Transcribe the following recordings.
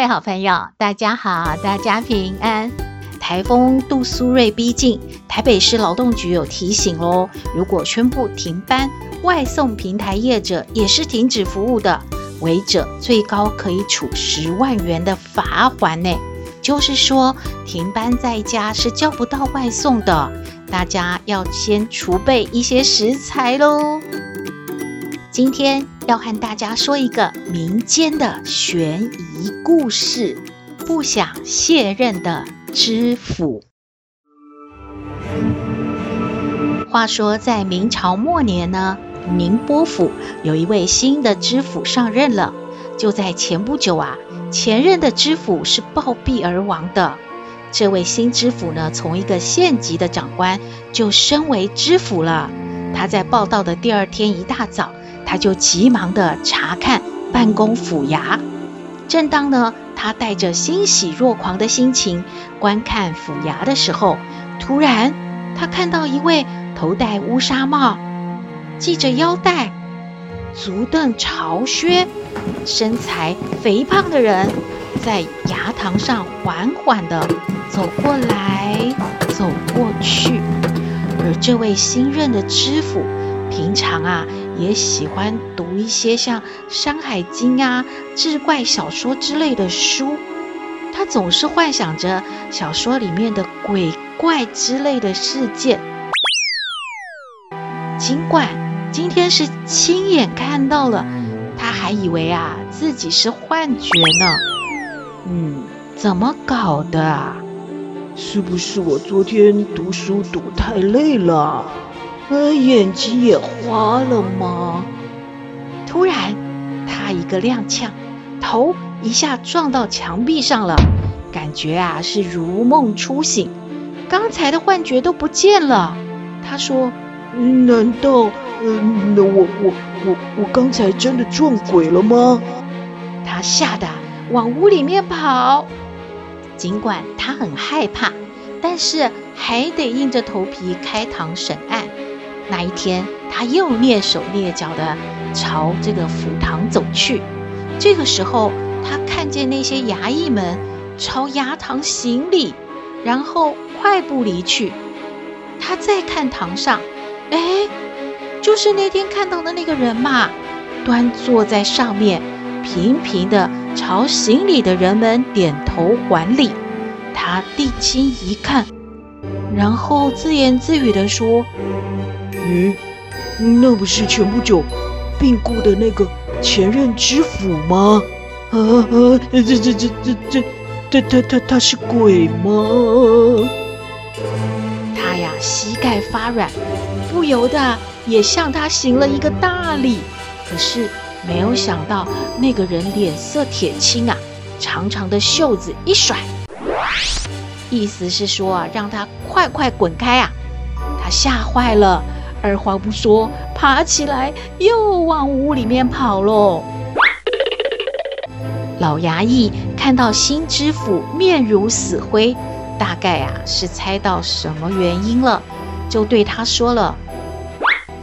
各位好朋友，大家好，大家平安。台风杜苏芮逼近，台北市劳动局有提醒喽，如果宣布停班，外送平台业者也是停止服务的，违者最高可以处十万元的罚锾呢。就是说，停班在家是叫不到外送的，大家要先储备一些食材喽。今天要和大家说一个民间的悬疑故事：不想卸任的知府。话说，在明朝末年呢，宁波府有一位新的知府上任了。就在前不久啊，前任的知府是暴毙而亡的。这位新知府呢，从一个县级的长官就升为知府了。他在报到的第二天一大早，他就急忙地查看办公府衙。正当呢，他带着欣喜若狂的心情观看府衙的时候，突然他看到一位头戴乌纱帽、系着腰带、足蹬朝靴、身材肥胖的人，在衙堂上缓缓地走过来走过去。而这位新任的知府，平常啊，也喜欢读一些像《山海经》啊、志怪小说之类的书。他总是幻想着小说里面的鬼怪之类的事件。尽管今天是亲眼看到了，他还以为啊自己是幻觉呢。嗯，怎么搞的？是不是我昨天读书读太累了，呃，眼睛也花了吗？突然，他一个踉跄，头一下撞到墙壁上了，感觉啊是如梦初醒，刚才的幻觉都不见了。他说：“难道，呃，那我我我我刚才真的撞鬼了吗？”他吓得往屋里面跑。尽管他很害怕，但是还得硬着头皮开堂审案。那一天，他又蹑手蹑脚地朝这个府堂走去。这个时候，他看见那些衙役们朝衙堂行礼，然后快步离去。他再看堂上，哎，就是那天看到的那个人嘛，端坐在上面，频频地朝行礼的人们点头还礼。他定睛一看，然后自言自语地说：“嗯，那不是前不久病故的那个前任知府吗？啊啊，这这这这这他他他他是鬼吗？”他呀，膝盖发软，不由得也向他行了一个大礼。可是没有想到，那个人脸色铁青啊，长长的袖子一甩。意思是说啊，让他快快滚开啊！他吓坏了，二话不说，爬起来又往屋里面跑喽。老衙役看到新知府面如死灰，大概啊是猜到什么原因了，就对他说了：“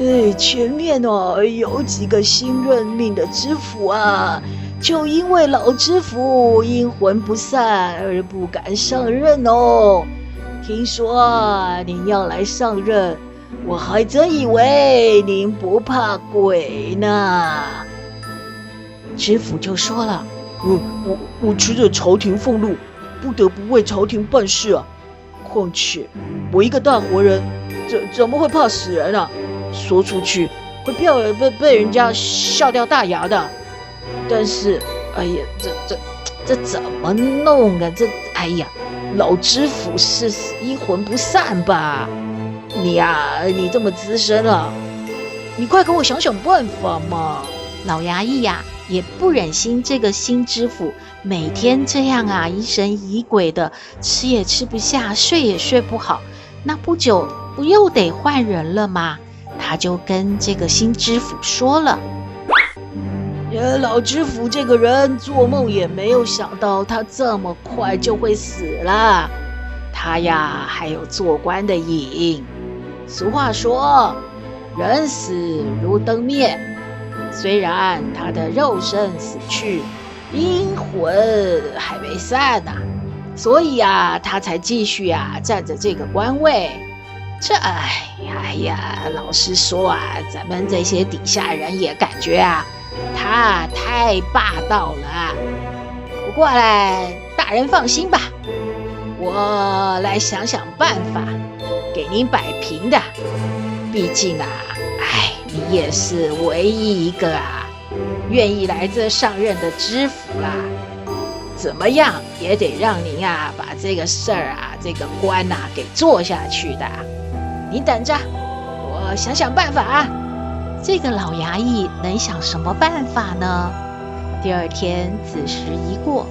哎，前面哦有几个新任命的知府啊。”就因为老知府阴魂不散而不敢上任哦。听说您要来上任，我还真以为您不怕鬼呢。知府就说了：“我我我吃着朝廷俸禄，不得不为朝廷办事啊。况且我一个大活人，怎怎么会怕死人啊？说出去会被被被人家笑掉大牙的。”但是，哎呀，这这这怎么弄啊？这，哎呀，老知府是阴魂不散吧？你呀、啊，你这么资深了，你快给我想想办法嘛！老衙役呀，也不忍心这个新知府每天这样啊，疑神疑鬼的，吃也吃不下，睡也睡不好。那不久不又得换人了吗？他就跟这个新知府说了：“呃，老知府这个人做梦也没有想到他这么快就会死了。他呀，还有做官的瘾。俗话说，人死如灯灭。虽然他的肉身死去，阴魂还没散呢，所以啊，他才继续啊占着这个官位。”这哎呀哎呀，老实说啊，咱们这些底下人也感觉啊，他太霸道了。不过嘞，大人放心吧，我来想想办法给您摆平的。毕竟啊，哎，你也是唯一一个啊，愿意来这上任的知府啦。怎么样也得让您啊，把这个事儿啊，这个官呐，给做下去的。你等着，我想想办法啊。这个老衙役能想什么办法呢？第二天子时一过，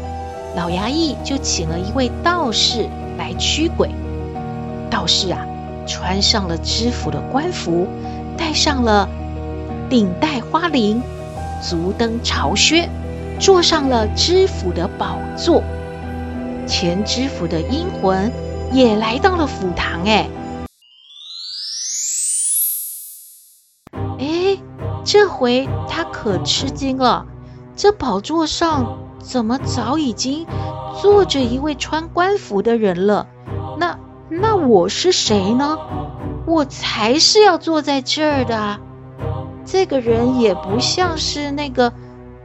老衙役就请了一位道士来驱鬼。道士啊，穿上了知府的官服，戴上了顶戴花翎，足蹬朝靴，坐上了知府的宝座。前知府的阴魂也来到了府堂，哎。这回他可吃惊了，这宝座上怎么早已经坐着一位穿官服的人了？那我是谁呢？我才是要坐在这儿的。这个人也不像是那个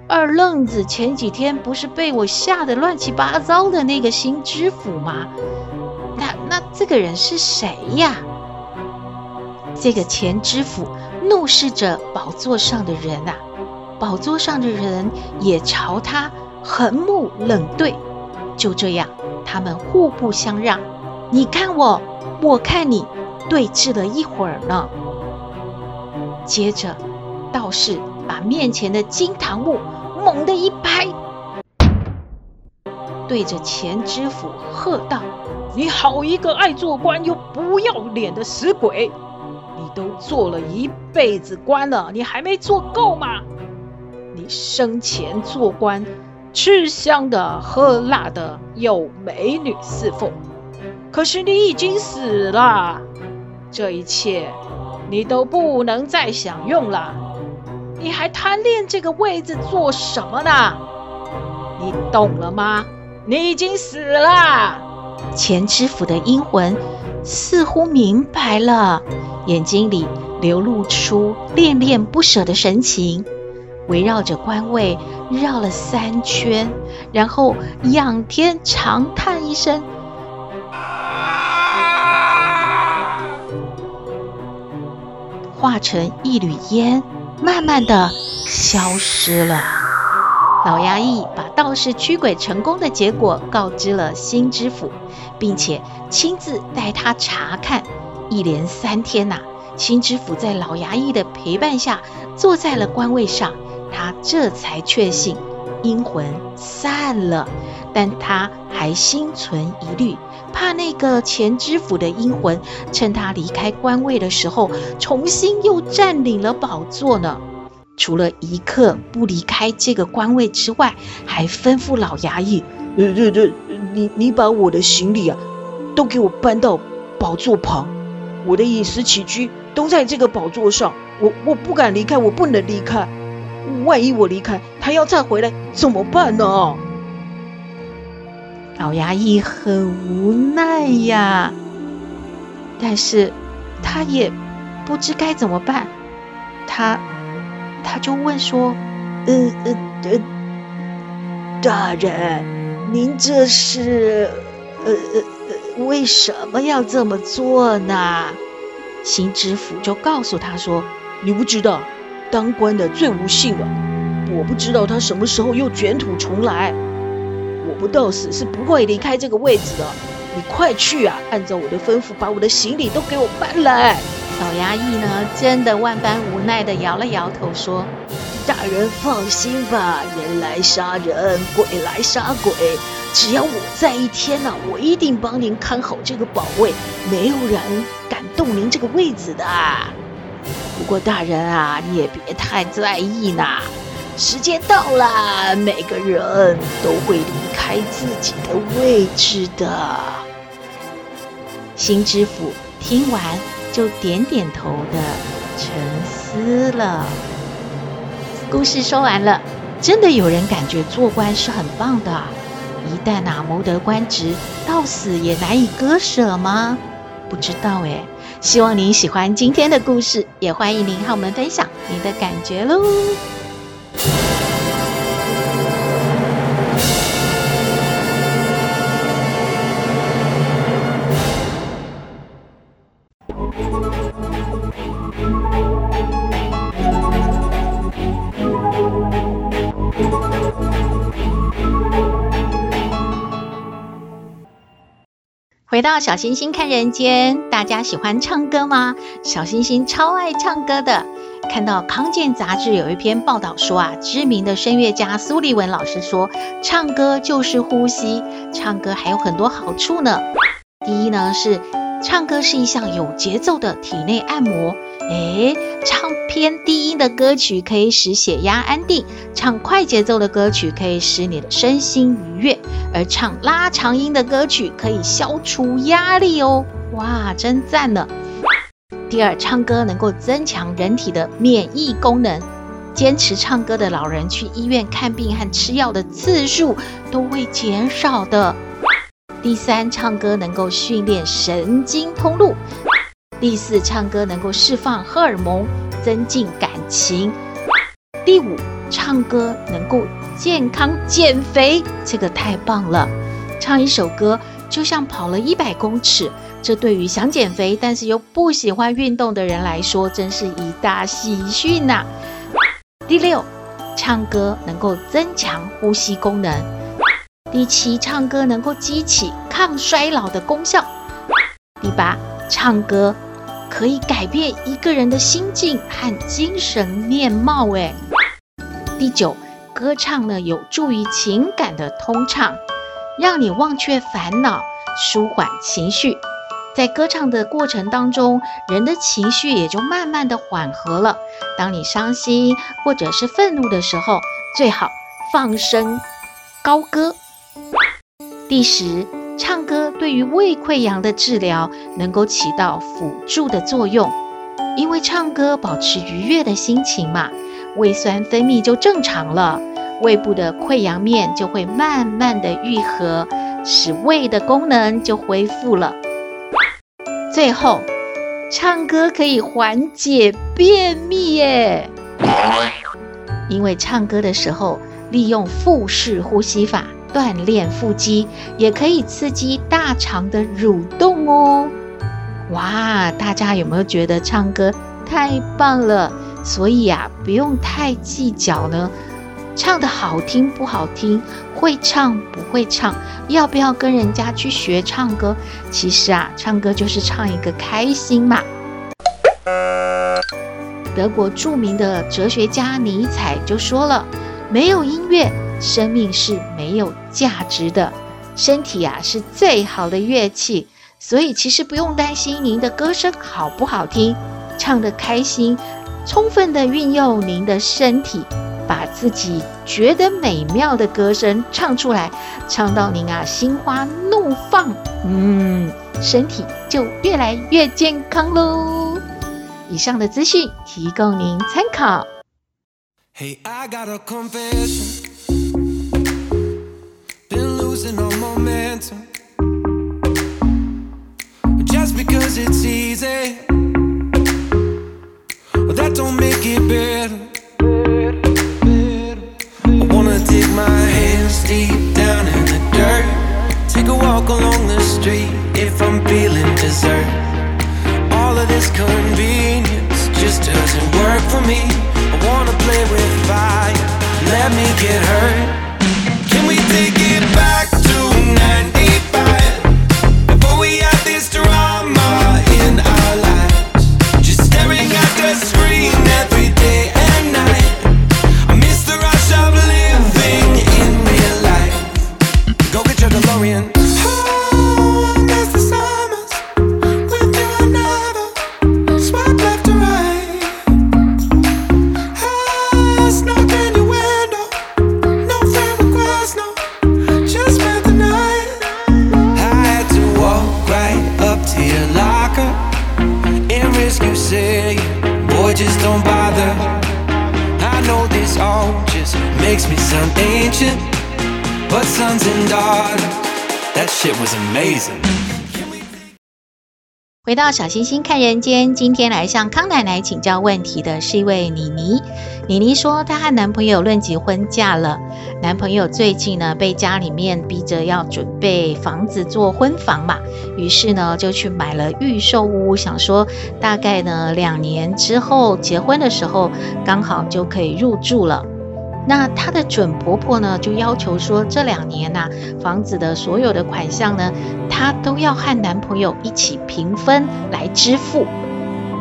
二愣子，前几天不是被我吓得乱七八糟的那个新知府吗？那那这个人是谁呀？这个前知府。怒视着宝座上的人、啊，宝座上的人也朝他横目冷对。就这样，他们互不相让，你看我，我看你，对峙了一会儿呢。接着，道士把面前的金堂木猛地一拍，对着前知府喝道：“你好一个爱做官又不要脸的死鬼！”你都做了一辈子官了，你还没做够吗？你生前做官，吃香的喝辣的，有美女侍奉。可是你已经死了，这一切你都不能再享用了。你还贪恋这个位子做什么呢？你懂了吗？你已经死了。前知府的阴魂似乎明白了。眼睛里流露出恋恋不舍的神情，围绕着官位绕了三圈，然后仰天长叹一声，化成一缕烟，慢慢的消失了。老衙役把道士驱鬼成功的结果告知了新知府，并且亲自带他查看。一连三天呐、新知府在老衙役的陪伴下坐在了官位上，他这才确信阴魂散了，但他还心存疑虑，怕那个前知府的阴魂趁他离开官位的时候，重新又占领了宝座呢。除了一刻不离开这个官位之外，还吩咐老衙役：“呃，这这，你你把我的行李啊，都给我搬到宝座旁。”我的饮食起居都在这个宝座上，我我不敢离开，我不能离开。万一我离开，他要再回来怎么办呢？老衙役很无奈呀，但是他也不知该怎么办。他他就问说：“呃呃呃，大人，您这是呃呃。”为什么要这么做呢？新知府就告诉他说：“你不知道，当官的最无幸了。我不知道他什么时候又卷土重来。我不到死是不会离开这个位置的。你快去啊，按照我的吩咐，把我的行李都给我搬来。”老衙役呢，真的万般无奈地摇了摇头说：“大人放心吧，人来杀人，鬼来杀鬼，只要我在一天呐、啊，我一定帮您看好这个宝位，没有人敢动您这个位子的。不过大人啊，你也别太在意呐，时间到了，每个人都会离开自己的位置的。新知府听完就点点头的沉思了。故事说完了，真的有人感觉做官是很棒的，一旦啊谋得官职，到死也难以割舍吗？不知道哎。希望您喜欢今天的故事，也欢迎您和我们分享您的感觉喽。回到小星星看人间，大家喜欢唱歌吗？小星星超爱唱歌的。看到康健杂志有一篇报道说啊，知名的声乐家苏立文老师说，唱歌就是呼吸，唱歌还有很多好处呢。第一呢是。唱歌是一项有节奏的体内按摩，诶，唱偏低音的歌曲可以使血压安定，唱快节奏的歌曲可以使你的身心愉悦，而唱拉长音的歌曲可以消除压力哦。哇，真赞呢！第二，唱歌能够增强人体的免疫功能，坚持唱歌的老人去医院看病和吃药的次数都会减少的。第三，唱歌能够训练神经通路；第四，唱歌能够释放荷尔蒙，增进感情；第五，唱歌能够健康减肥，这个太棒了！唱一首歌就像跑了一百公尺，这对于想减肥但是又不喜欢运动的人来说，真是一大喜讯呐！第六，唱歌能够增强呼吸功能。第七，唱歌能够激起抗衰老的功效。第八，唱歌可以改变一个人的心境和精神面貌。诶，第九，歌唱呢有助于情感的通畅，让你忘却烦恼，舒缓情绪。在歌唱的过程当中，人的情绪也就慢慢的缓和了。当你伤心或者是愤怒的时候，最好放声高歌。第十，唱对于胃溃疡的治疗能够起到辅助的作用，因为唱歌保持愉悦的心情嘛，胃酸分泌就正常了，胃部的溃疡面就会慢慢的愈合，使胃的功能就恢复了。最后，唱歌可以缓解便秘耶，因为唱歌的时候利用腹式呼吸法。锻炼腹肌，也可以刺激大肠的蠕动哦。哇，大家有没有觉得唱歌太棒了？所以啊，不用太计较呢。唱得好听不好听，会唱不会唱，要不要跟人家去学唱歌？其实啊，唱歌就是唱一个开心嘛。德国著名的哲学家尼采就说了：“没有音乐。”生命是没有价值的，身体啊是最好的乐器，所以其实不用担心您的歌声好不好听，唱得开心，充分的运用您的身体，把自己觉得美妙的歌声唱出来，唱到您啊心花怒放，嗯，身体就越来越健康喽。以上的资讯提供您参考。Hey, I got a confession. Just because it's easy, that don't make it better. I wanna dig my hands deep down in the dirt. Take a walk along the street if I'm feeling dessert. All of this convenience just doesn't work for me. I wanna play with fire, let me get hurt. We take it back? 回到小星星看人间，今天来向康奶奶请教问题的是一位妮妮。妮妮说，她和男朋友论及婚嫁了，男朋友最近呢被家里面逼着要准备房子做婚房嘛，于是呢就去买了预售屋，想说大概呢两年之后结婚的时候刚好就可以入住了。那她的准婆婆呢，就要求说，这两年呐、房子的所有的款项呢，她都要和男朋友一起平分来支付。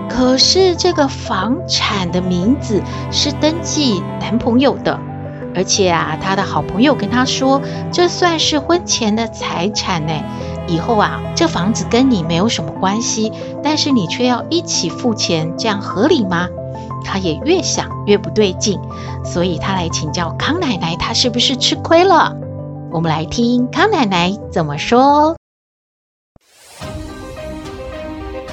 可是这个房产的名字是登记男朋友的，而且啊，她的好朋友跟她说，这算是婚前的财产呢，以后啊，这房子跟你没有什么关系，但是你却要一起付钱，这样合理吗？他也越想越不对劲，所以他来请教康奶奶，他是不是吃亏了？我们来听康奶奶怎么说。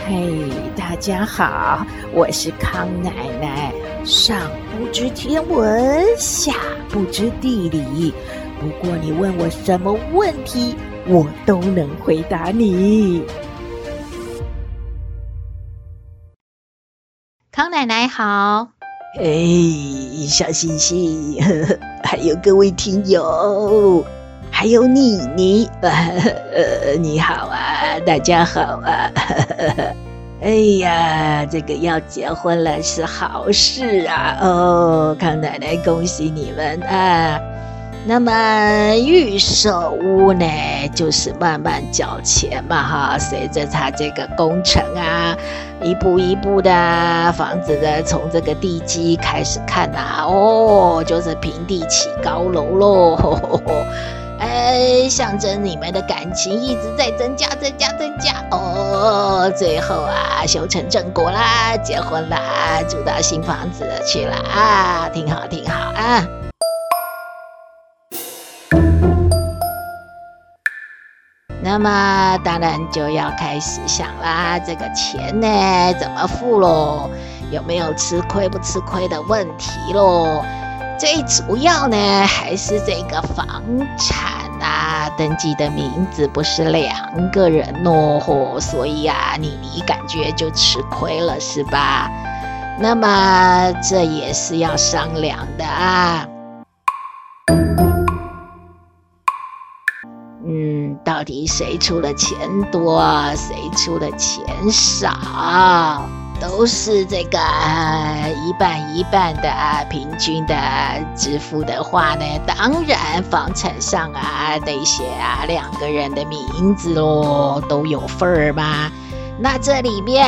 嘿，大家好，我是康奶奶，上不知天文，下不知地理，不过你问我什么问题，我都能回答你。康奶奶好，哎，小星星，还有各位听友，还有妮妮，呃，你好啊，大家好啊，哎呀，这个要结婚了是好事啊，哦，康奶奶恭喜你们啊。那么预售屋呢，就是慢慢缴钱嘛，哈，随着它这个工程啊，一步一步的房子的从这个地基开始看呐、哦，就是平地起高楼喽，哎，象征你们的感情一直在增加、增加、增加，哦，最后啊，修成正果啦，结婚啦，住到新房子去了啊，挺好，挺好啊。那么当然就要开始想啦，这个钱呢怎么付喽？有没有吃亏不吃亏的问题喽？最主要呢还是这个房产啊，登记的名字不是两个人喽，所以啊，你你感觉就吃亏了是吧？那么这也是要商量的啊。到底谁出的钱多，谁出的钱少，都是这个一半一半的平均的支付的话呢，当然房产上啊得写啊两个人的名字喽，都有份儿嘛。那这里面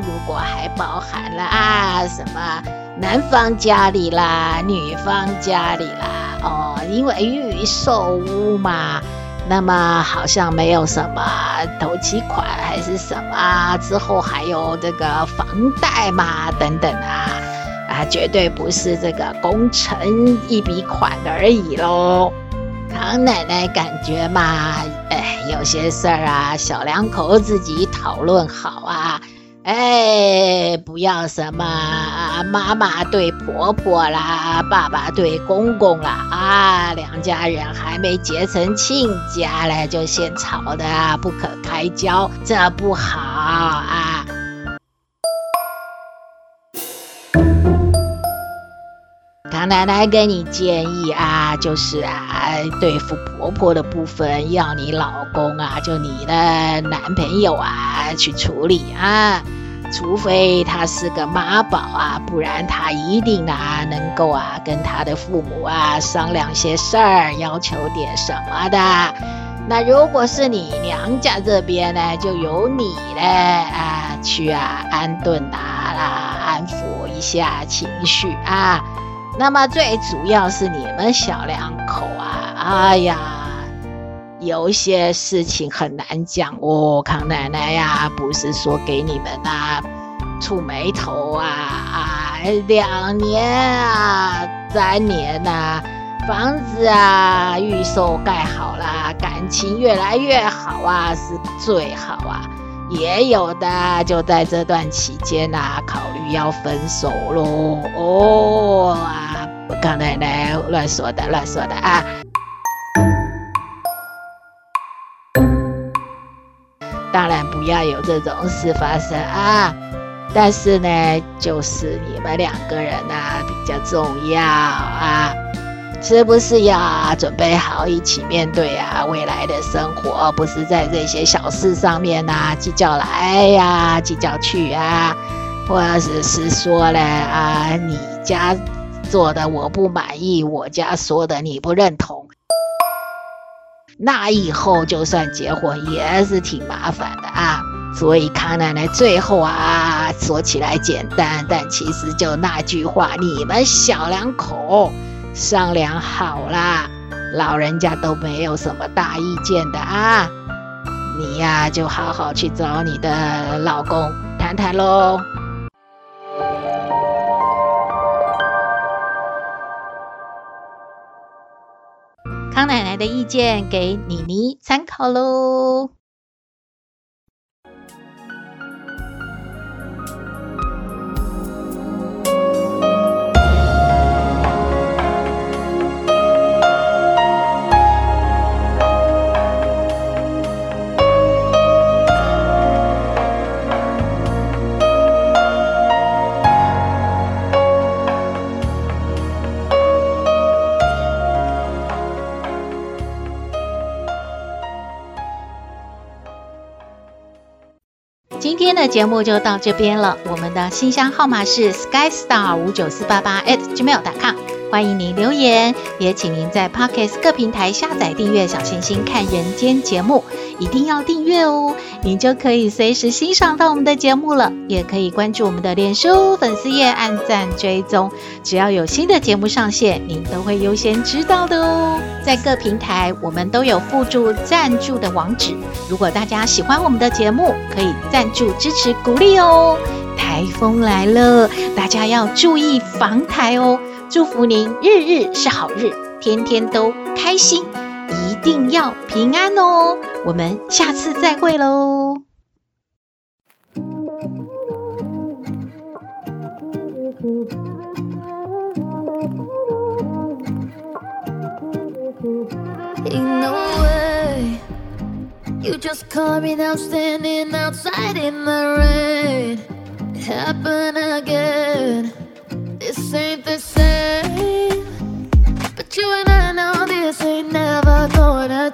如果还包含了啊什么男方家里啦、女方家里啦，哦，因为预售屋嘛。那么好像没有什么头期款还是什么，之后还有这个房贷嘛等等啊，啊，绝对不是这个工程一笔款而已喽。唐奶奶感觉嘛，哎，有些事儿啊，小两口自己讨论好啊。哎，不要什么啊，妈妈对婆婆啦，爸爸对公公啦，啊，两家人还没结成亲家嘞，就先吵得不可开交，这不好啊。唐奶奶给你建议啊，就是啊，对付婆婆的部分，要你老公啊，就你的男朋友啊去处理啊。除非他是个妈宝啊，不然他一定啊能够啊跟他的父母啊商量些事儿，要求点什么的。那如果是你娘家这边呢，就由你嘞啊去啊安顿啊啦，安抚一下情绪啊。那么最主要是你们小两口啊，哎呀。有些事情很难讲哦，康奶奶呀，不是说给你们呐、啊、触霉头啊啊，两年啊，三年呐、啊，房子啊预售盖好了，感情越来越好啊，是最好啊。也有的就在这段期间呐、啊，考虑要分手喽。哦啊，康奶奶乱说的，乱说的啊！要有这种事发生啊！但是呢，就是你们两个人啊比较重要啊，是不是要准备好一起面对啊未来的生活？不是在这些小事上面啊计较来呀，计较去啊，或者是是说呢啊，你家做的我不满意，我家说的你不认同，那以后就算结婚也是挺麻烦的啊。所以康奶奶最后啊，说起来简单，但其实就那句话，你们小两口商量好啦，老人家都没有什么大意见的啊。你呀，就好好去找你的老公谈谈喽。康奶奶的意见给妮妮参考喽。的节目就到这边了。我们的信箱号码是 skystar 五九四八八 at gmail.com，欢迎您留言，也请您在 Podcast 各平台下载订阅小星星看人间节目，一定要订阅哦，您就可以随时欣赏到我们的节目了。也可以关注我们的脸书粉丝页，按赞追踪，只要有新的节目上线，您都会优先知道的哦。在各平台我们都有附注赞助的网址，如果大家喜欢我们的节目，可以赞助支持鼓励哦。台风来了，大家要注意防台哦。祝福您日日是好日，天天都开心。一定要平安哦！我们下次再会喽。in a way. You just caught me now standing outside in the rain. It happened again. This ain't the same. But you and I know this ain't never gonna